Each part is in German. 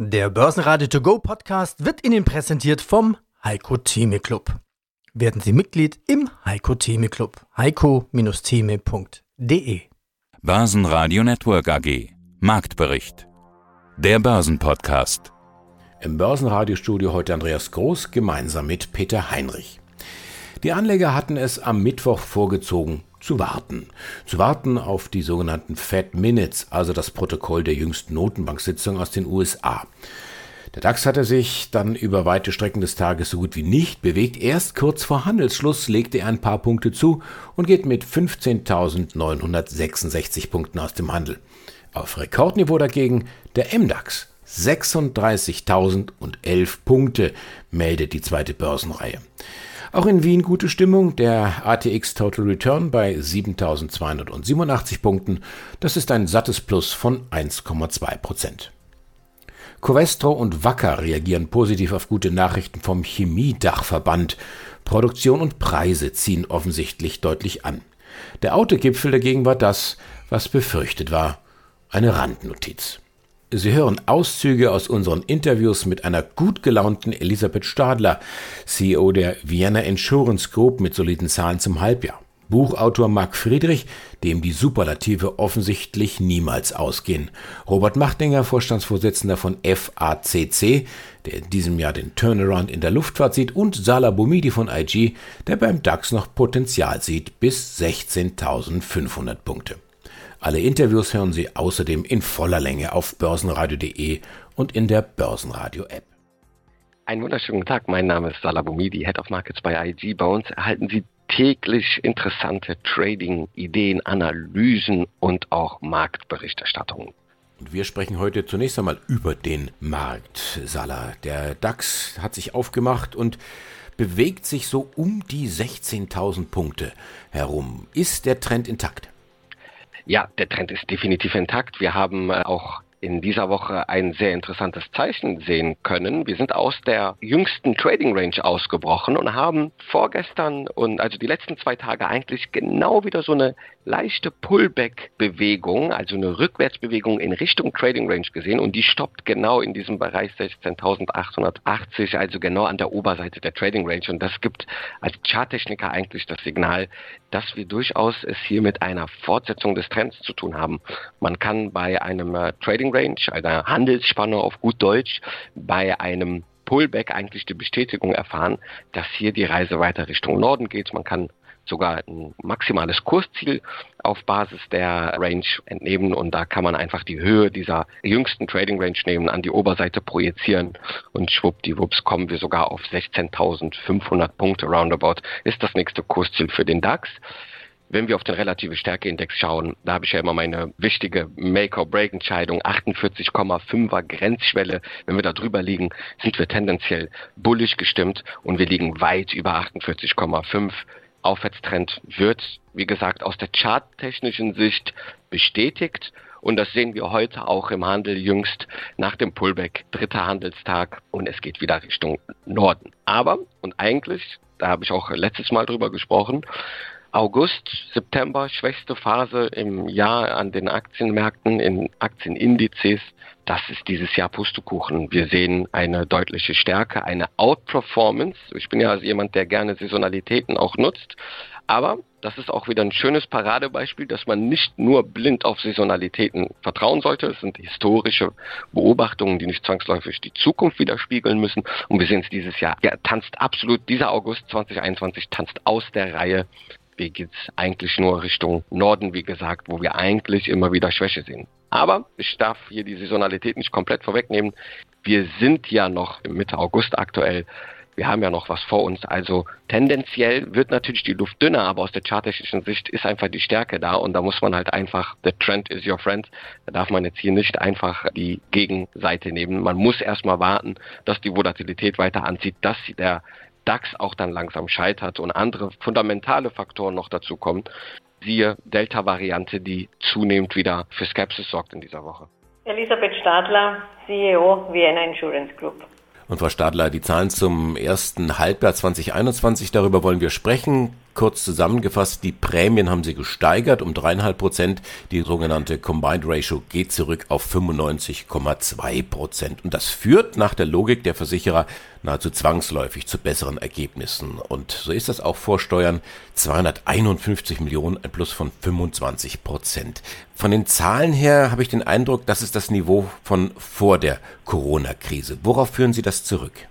Der Börsenradio To Go Podcast wird Ihnen präsentiert vom Heiko Theme Club. Werden Sie Mitglied im Heiko Theme Club. heiko-theme.de Börsenradio Network AG Marktbericht Der Börsenpodcast Im Börsenradiostudio heute Andreas Groß gemeinsam mit Peter Heinrich. Die Anleger hatten es am Mittwoch vorgezogen, zu warten. Zu warten auf die sogenannten Fed Minutes, also das Protokoll der jüngsten Notenbanksitzung aus den USA. Der DAX hatte sich dann über weite Strecken des Tages so gut wie nicht bewegt. Erst kurz vor Handelsschluss legte er ein paar Punkte zu und geht mit 15.966 Punkten aus dem Handel. Auf Rekordniveau dagegen der MDAX. 36.011 Punkte meldet die zweite Börsenreihe. Auch in Wien gute Stimmung. Der ATX Total Return bei 7287 Punkten. Das ist ein sattes Plus von 1,2 Prozent. Covestro und Wacker reagieren positiv auf gute Nachrichten vom Chemiedachverband. Produktion und Preise ziehen offensichtlich deutlich an. Der Autogipfel dagegen war das, was befürchtet war. Eine Randnotiz. Sie hören Auszüge aus unseren Interviews mit einer gut gelaunten Elisabeth Stadler, CEO der Vienna Insurance Group mit soliden Zahlen zum Halbjahr. Buchautor Marc Friedrich, dem die Superlative offensichtlich niemals ausgehen. Robert Machtinger, Vorstandsvorsitzender von FACC, der in diesem Jahr den Turnaround in der Luftfahrt sieht, und Salah Boumidi von IG, der beim DAX noch Potenzial sieht bis 16.500 Punkte. Alle Interviews hören Sie außerdem in voller Länge auf börsenradio.de und in der Börsenradio-App. Einen wunderschönen Tag, mein Name ist Salah Boumidi, Head of Markets bei IG. Bei uns erhalten Sie täglich interessante Trading-Ideen, Analysen und auch Marktberichterstattungen. Und wir sprechen heute zunächst einmal über den Markt, Salah. Der DAX hat sich aufgemacht und bewegt sich so um die 16.000 Punkte herum. Ist der Trend intakt? Ja, der Trend ist definitiv intakt. Wir haben äh, auch in dieser Woche ein sehr interessantes Zeichen sehen können. Wir sind aus der jüngsten Trading Range ausgebrochen und haben vorgestern und also die letzten zwei Tage eigentlich genau wieder so eine leichte Pullback-Bewegung, also eine Rückwärtsbewegung in Richtung Trading Range gesehen und die stoppt genau in diesem Bereich 16.880, also genau an der Oberseite der Trading Range und das gibt als Charttechniker eigentlich das Signal, dass wir durchaus es hier mit einer Fortsetzung des Trends zu tun haben. Man kann bei einem äh, Trading Range, einer Handelsspanne auf gut Deutsch, bei einem Pullback eigentlich die Bestätigung erfahren, dass hier die Reise weiter Richtung Norden geht. Man kann sogar ein maximales Kursziel auf Basis der Range entnehmen und da kann man einfach die Höhe dieser jüngsten Trading Range nehmen, an die Oberseite projizieren und schwuppdiwupps kommen wir sogar auf 16.500 Punkte roundabout ist das nächste Kursziel für den DAX. Wenn wir auf den relative Stärkeindex schauen, da habe ich ja immer meine wichtige Make-or-Break-Entscheidung, 48,5er Grenzschwelle. Wenn wir da drüber liegen, sind wir tendenziell bullig gestimmt und wir liegen weit über 48,5. Aufwärtstrend wird, wie gesagt, aus der charttechnischen Sicht bestätigt. Und das sehen wir heute auch im Handel jüngst nach dem Pullback, dritter Handelstag und es geht wieder Richtung Norden. Aber, und eigentlich, da habe ich auch letztes Mal drüber gesprochen, August, September, schwächste Phase im Jahr an den Aktienmärkten, in Aktienindizes. Das ist dieses Jahr Pustekuchen. Wir sehen eine deutliche Stärke, eine Outperformance. Ich bin ja also jemand, der gerne Saisonalitäten auch nutzt. Aber das ist auch wieder ein schönes Paradebeispiel, dass man nicht nur blind auf Saisonalitäten vertrauen sollte. Es sind historische Beobachtungen, die nicht zwangsläufig die Zukunft widerspiegeln müssen. Und wir sehen es dieses Jahr. Ja, tanzt absolut, dieser August 2021 tanzt aus der Reihe Weg geht's eigentlich nur Richtung Norden, wie gesagt, wo wir eigentlich immer wieder Schwäche sehen. Aber ich darf hier die Saisonalität nicht komplett vorwegnehmen. Wir sind ja noch Mitte August aktuell. Wir haben ja noch was vor uns. Also tendenziell wird natürlich die Luft dünner, aber aus der charttechnischen Sicht ist einfach die Stärke da und da muss man halt einfach, the trend is your friend. Da darf man jetzt hier nicht einfach die Gegenseite nehmen. Man muss erstmal warten, dass die Volatilität weiter anzieht, dass der DAX auch dann langsam scheitert und andere fundamentale Faktoren noch dazu kommen, siehe Delta-Variante, die zunehmend wieder für Skepsis sorgt in dieser Woche. Elisabeth Stadler, CEO Vienna Insurance Group. Und Frau Stadler, die Zahlen zum ersten Halbjahr 2021, darüber wollen wir sprechen. Kurz zusammengefasst, die Prämien haben sie gesteigert um dreieinhalb Prozent. Die sogenannte Combined Ratio geht zurück auf 95,2 Prozent. Und das führt nach der Logik der Versicherer nahezu zwangsläufig zu besseren Ergebnissen. Und so ist das auch vor Steuern 251 Millionen, ein Plus von 25 Prozent. Von den Zahlen her habe ich den Eindruck, das ist das Niveau von vor der Corona-Krise. Worauf führen Sie das zurück?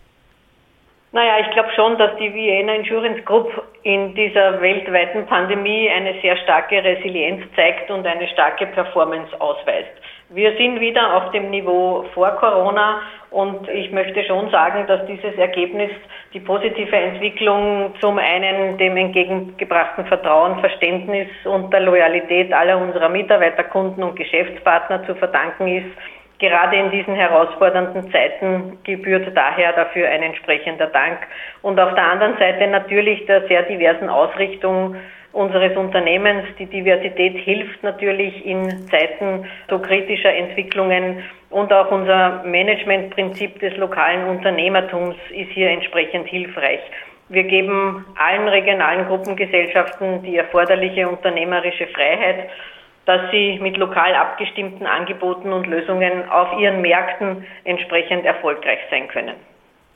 Naja, ich glaube schon, dass die Vienna Insurance Group in dieser weltweiten Pandemie eine sehr starke Resilienz zeigt und eine starke Performance ausweist. Wir sind wieder auf dem Niveau vor Corona und ich möchte schon sagen, dass dieses Ergebnis die positive Entwicklung zum einen dem entgegengebrachten Vertrauen, Verständnis und der Loyalität aller unserer Mitarbeiter, Kunden und Geschäftspartner zu verdanken ist. Gerade in diesen herausfordernden Zeiten gebührt daher dafür ein entsprechender Dank. Und auf der anderen Seite natürlich der sehr diversen Ausrichtung unseres Unternehmens. Die Diversität hilft natürlich in Zeiten so kritischer Entwicklungen und auch unser Managementprinzip des lokalen Unternehmertums ist hier entsprechend hilfreich. Wir geben allen regionalen Gruppengesellschaften die erforderliche unternehmerische Freiheit, dass sie mit lokal abgestimmten Angeboten und Lösungen auf ihren Märkten entsprechend erfolgreich sein können.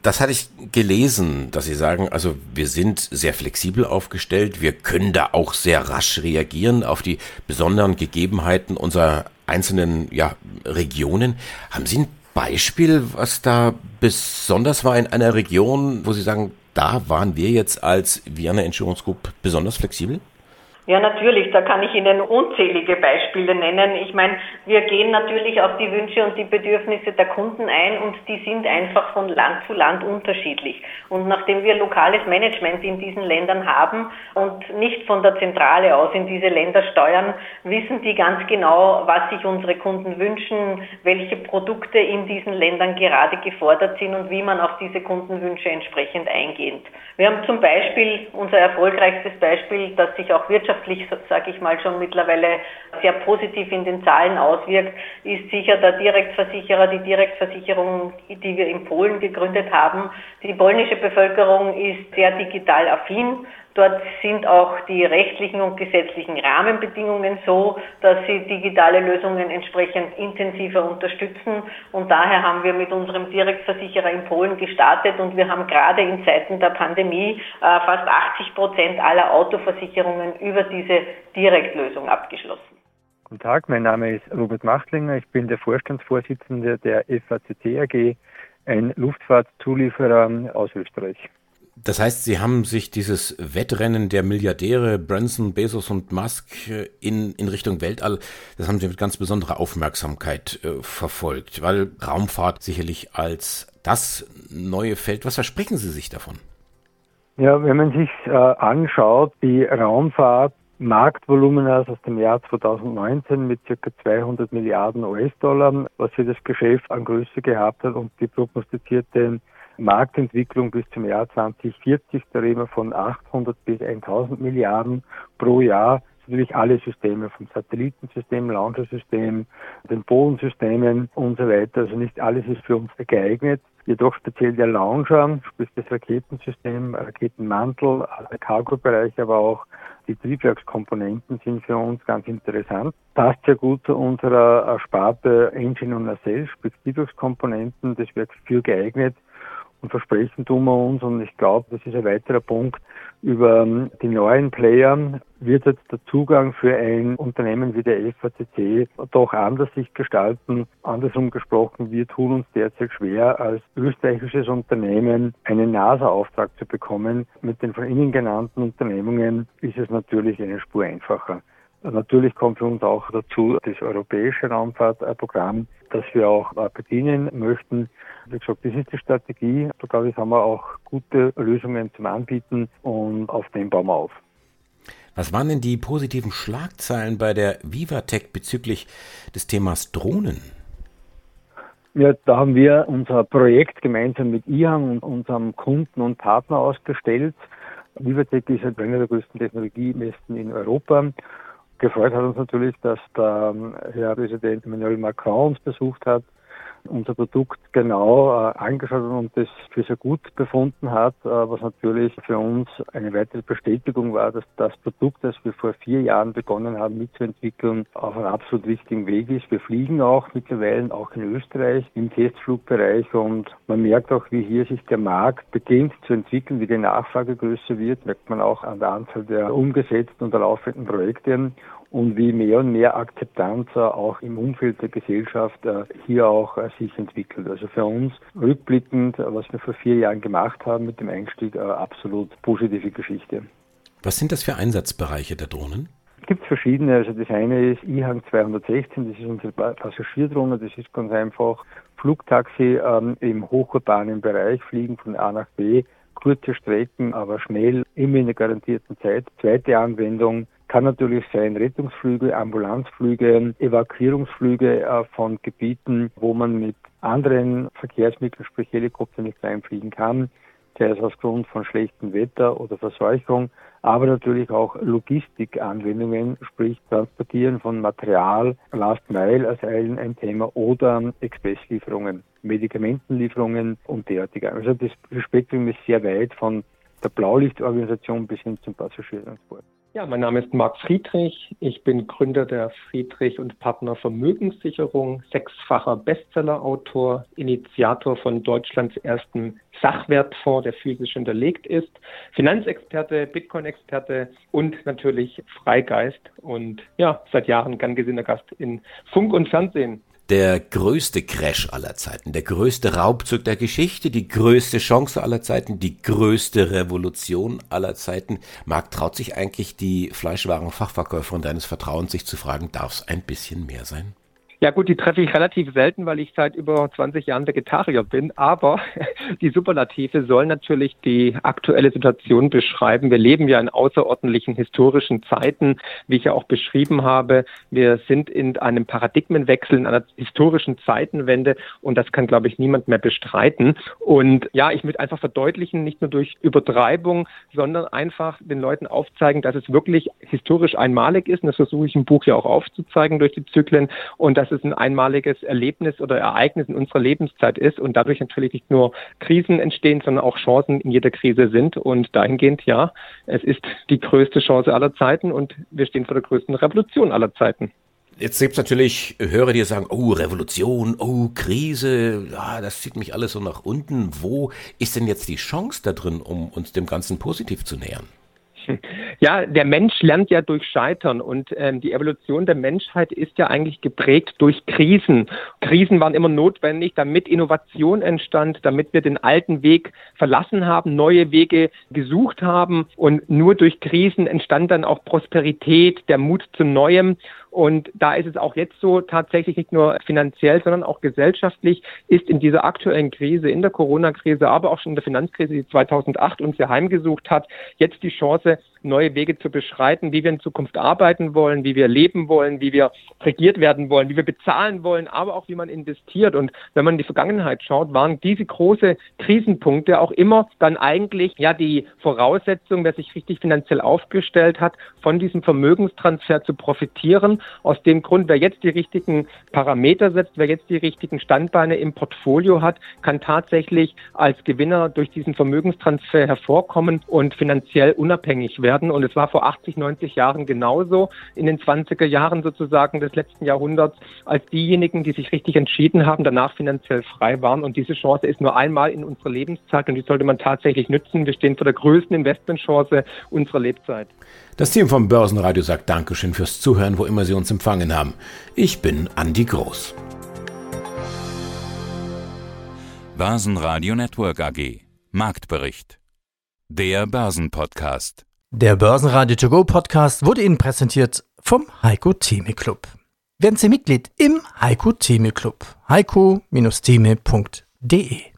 Das hatte ich gelesen, dass Sie sagen, also wir sind sehr flexibel aufgestellt, wir können da auch sehr rasch reagieren auf die besonderen Gegebenheiten unserer einzelnen ja, Regionen. Haben Sie ein Beispiel, was da besonders war in einer Region, wo Sie sagen, da waren wir jetzt als Vienna Insurance Group besonders flexibel? Ja, natürlich, da kann ich Ihnen unzählige Beispiele nennen. Ich meine, wir gehen natürlich auf die Wünsche und die Bedürfnisse der Kunden ein und die sind einfach von Land zu Land unterschiedlich. Und nachdem wir lokales Management in diesen Ländern haben und nicht von der Zentrale aus in diese Länder steuern, wissen die ganz genau, was sich unsere Kunden wünschen, welche Produkte in diesen Ländern gerade gefordert sind und wie man auf diese Kundenwünsche entsprechend eingeht. Wir haben zum Beispiel unser erfolgreichstes Beispiel, das sich auch wirtschaftlich wirtschaftlich, sage ich mal, schon mittlerweile sehr positiv in den Zahlen auswirkt, ist sicher der Direktversicherer, die Direktversicherung, die wir in Polen gegründet haben. Die polnische Bevölkerung ist sehr digital affin Dort sind auch die rechtlichen und gesetzlichen Rahmenbedingungen so, dass sie digitale Lösungen entsprechend intensiver unterstützen. Und daher haben wir mit unserem Direktversicherer in Polen gestartet und wir haben gerade in Zeiten der Pandemie äh, fast 80 Prozent aller Autoversicherungen über diese Direktlösung abgeschlossen. Guten Tag, mein Name ist Robert Machtlinger. Ich bin der Vorstandsvorsitzende der FACC AG, ein Luftfahrtzulieferer aus Österreich. Das heißt, Sie haben sich dieses Wettrennen der Milliardäre Branson, Bezos und Musk äh, in, in Richtung Weltall, das haben Sie mit ganz besonderer Aufmerksamkeit äh, verfolgt, weil Raumfahrt sicherlich als das neue Feld, was versprechen Sie sich davon? Ja, wenn man sich äh, anschaut, die Raumfahrt Marktvolumen aus dem Jahr 2019 mit ca. 200 Milliarden US-Dollar, was für das Geschäft an Größe gehabt hat und die prognostizierte Marktentwicklung bis zum Jahr 2040, da reden wir von 800 bis 1000 Milliarden pro Jahr. Natürlich alle Systeme, vom Satellitensystem, Launchersystem, den Bodensystemen und so weiter. Also nicht alles ist für uns geeignet. Jedoch speziell der Launcher, sprich das Raketensystem, Raketenmantel, der Cargo-Bereich, aber auch die Triebwerkskomponenten sind für uns ganz interessant. Passt sehr gut zu unserer Sparte Engine und Nacelle, sprich Triebwerkskomponenten. Das wird für geeignet und versprechen tun wir uns, und ich glaube, das ist ein weiterer Punkt, über ähm, die neuen Player wird jetzt der Zugang für ein Unternehmen wie der FACC doch anders sich gestalten. Andersrum gesprochen, wir tun uns derzeit schwer, als österreichisches Unternehmen einen NASA-Auftrag zu bekommen. Mit den von Ihnen genannten Unternehmungen ist es natürlich eine Spur einfacher. Natürlich kommt für uns auch dazu das europäische Raumfahrtprogramm, das wir auch bedienen möchten. Wie gesagt, das ist die Strategie. Da glaube ich, haben wir auch gute Lösungen zum Anbieten und auf dem bauen wir auf. Was waren denn die positiven Schlagzeilen bei der Vivatech bezüglich des Themas Drohnen? Ja, da haben wir unser Projekt gemeinsam mit IHAN und unserem Kunden und Partner ausgestellt. Vivatech ist halt einer der größten Technologiemessen in Europa. Gefreut hat uns natürlich, dass der Herr Präsident Emmanuel Macron uns besucht hat unser Produkt genau äh, angeschaut und das für sehr gut befunden hat, äh, was natürlich für uns eine weitere Bestätigung war, dass das Produkt, das wir vor vier Jahren begonnen haben mitzuentwickeln, auf einem absolut richtigen Weg ist. Wir fliegen auch mittlerweile auch in Österreich im Testflugbereich und man merkt auch, wie hier sich der Markt beginnt zu entwickeln, wie die Nachfrage größer wird, merkt man auch an der Anzahl der umgesetzten und der laufenden Projekte und wie mehr und mehr Akzeptanz auch im Umfeld der Gesellschaft äh, hier auch äh, sich entwickelt. Also für uns rückblickend, äh, was wir vor vier Jahren gemacht haben mit dem Einstieg, absolut positive Geschichte. Was sind das für Einsatzbereiche der Drohnen? Es gibt verschiedene. Also das eine ist IHANG 216, das ist unsere Passagierdrohne, das ist ganz einfach Flugtaxi ähm, im hochurbanen Bereich, fliegen von A nach B, kurze Strecken, aber schnell, immer in der garantierten Zeit. Zweite Anwendung kann natürlich sein Rettungsflüge, Ambulanzflüge, Evakuierungsflüge äh, von Gebieten, wo man mit anderen Verkehrsmitteln, sprich Helikopter, nicht reinfliegen kann, sei es aus Grund von schlechtem Wetter oder Verseuchung, aber natürlich auch Logistikanwendungen, sprich Transportieren von Material, Last Mile als ein Thema oder Expresslieferungen, Medikamentenlieferungen und derartige. Also das Spektrum ist sehr weit von der Blaulichtorganisation bis hin zum Passagiertransport. Ja, mein Name ist Marc Friedrich. Ich bin Gründer der Friedrich und Partner Vermögenssicherung, sechsfacher Bestsellerautor, Initiator von Deutschlands ersten Sachwertfonds, der physisch hinterlegt ist, Finanzexperte, Bitcoin-Experte und natürlich Freigeist und ja, seit Jahren gern gesehener Gast in Funk und Fernsehen der größte Crash aller Zeiten, der größte Raubzug der Geschichte, die größte Chance aller Zeiten, die größte Revolution aller Zeiten. Marc, traut sich eigentlich die Fleischwarenfachverkäuferin deines Vertrauens, sich zu fragen, darf es ein bisschen mehr sein? Ja gut, die treffe ich relativ selten, weil ich seit über 20 Jahren Vegetarier bin. Aber die Superlative sollen natürlich die aktuelle Situation beschreiben. Wir leben ja in außerordentlichen historischen Zeiten, wie ich ja auch beschrieben habe. Wir sind in einem Paradigmenwechsel, in einer historischen Zeitenwende und das kann, glaube ich, niemand mehr bestreiten. Und ja, ich möchte einfach verdeutlichen, nicht nur durch Übertreibung, sondern einfach den Leuten aufzeigen, dass es wirklich historisch einmalig ist. Und das versuche ich im Buch ja auch aufzuzeigen durch die Zyklen und dass es ein einmaliges Erlebnis oder Ereignis in unserer Lebenszeit ist und dadurch natürlich nicht nur Krisen entstehen, sondern auch Chancen in jeder Krise sind. Und dahingehend, ja, es ist die größte Chance aller Zeiten und wir stehen vor der größten Revolution aller Zeiten. Jetzt gibt es natürlich Hörer, die sagen, oh, Revolution, oh, Krise, ja, das zieht mich alles so nach unten. Wo ist denn jetzt die Chance da drin, um uns dem Ganzen positiv zu nähern? Ja, der Mensch lernt ja durch Scheitern und ähm, die Evolution der Menschheit ist ja eigentlich geprägt durch Krisen. Krisen waren immer notwendig, damit Innovation entstand, damit wir den alten Weg verlassen haben, neue Wege gesucht haben und nur durch Krisen entstand dann auch Prosperität, der Mut zu Neuem und da ist es auch jetzt so, tatsächlich nicht nur finanziell, sondern auch gesellschaftlich ist in dieser aktuellen Krise, in der Corona-Krise, aber auch schon in der Finanzkrise, die 2008 uns ja heimgesucht hat, jetzt die Chance, neue Wege zu beschreiten, wie wir in Zukunft arbeiten wollen, wie wir leben wollen, wie wir regiert werden wollen, wie wir bezahlen wollen, aber auch wie man investiert. Und wenn man in die Vergangenheit schaut, waren diese große Krisenpunkte auch immer dann eigentlich ja die Voraussetzung, wer sich richtig finanziell aufgestellt hat, von diesem Vermögenstransfer zu profitieren. Aus dem Grund, wer jetzt die richtigen Parameter setzt, wer jetzt die richtigen Standbeine im Portfolio hat, kann tatsächlich als Gewinner durch diesen Vermögenstransfer hervorkommen und finanziell unabhängig werden. Und es war vor 80, 90 Jahren genauso in den 20er Jahren sozusagen des letzten Jahrhunderts, als diejenigen, die sich richtig entschieden haben, danach finanziell frei waren. Und diese Chance ist nur einmal in unserer Lebenszeit und die sollte man tatsächlich nützen. Wir stehen vor der größten Investmentchance unserer Lebzeit. Das Team vom Börsenradio sagt Dankeschön fürs Zuhören, wo immer Sie uns empfangen haben. Ich bin Andi Groß. Börsenradio Network AG. Marktbericht. Der Börsenpodcast. Der Börsenradio To Go Podcast wurde Ihnen präsentiert vom Heiko Theme Club. Werden Sie Mitglied im Heiko Theme Club. heiko-theme.de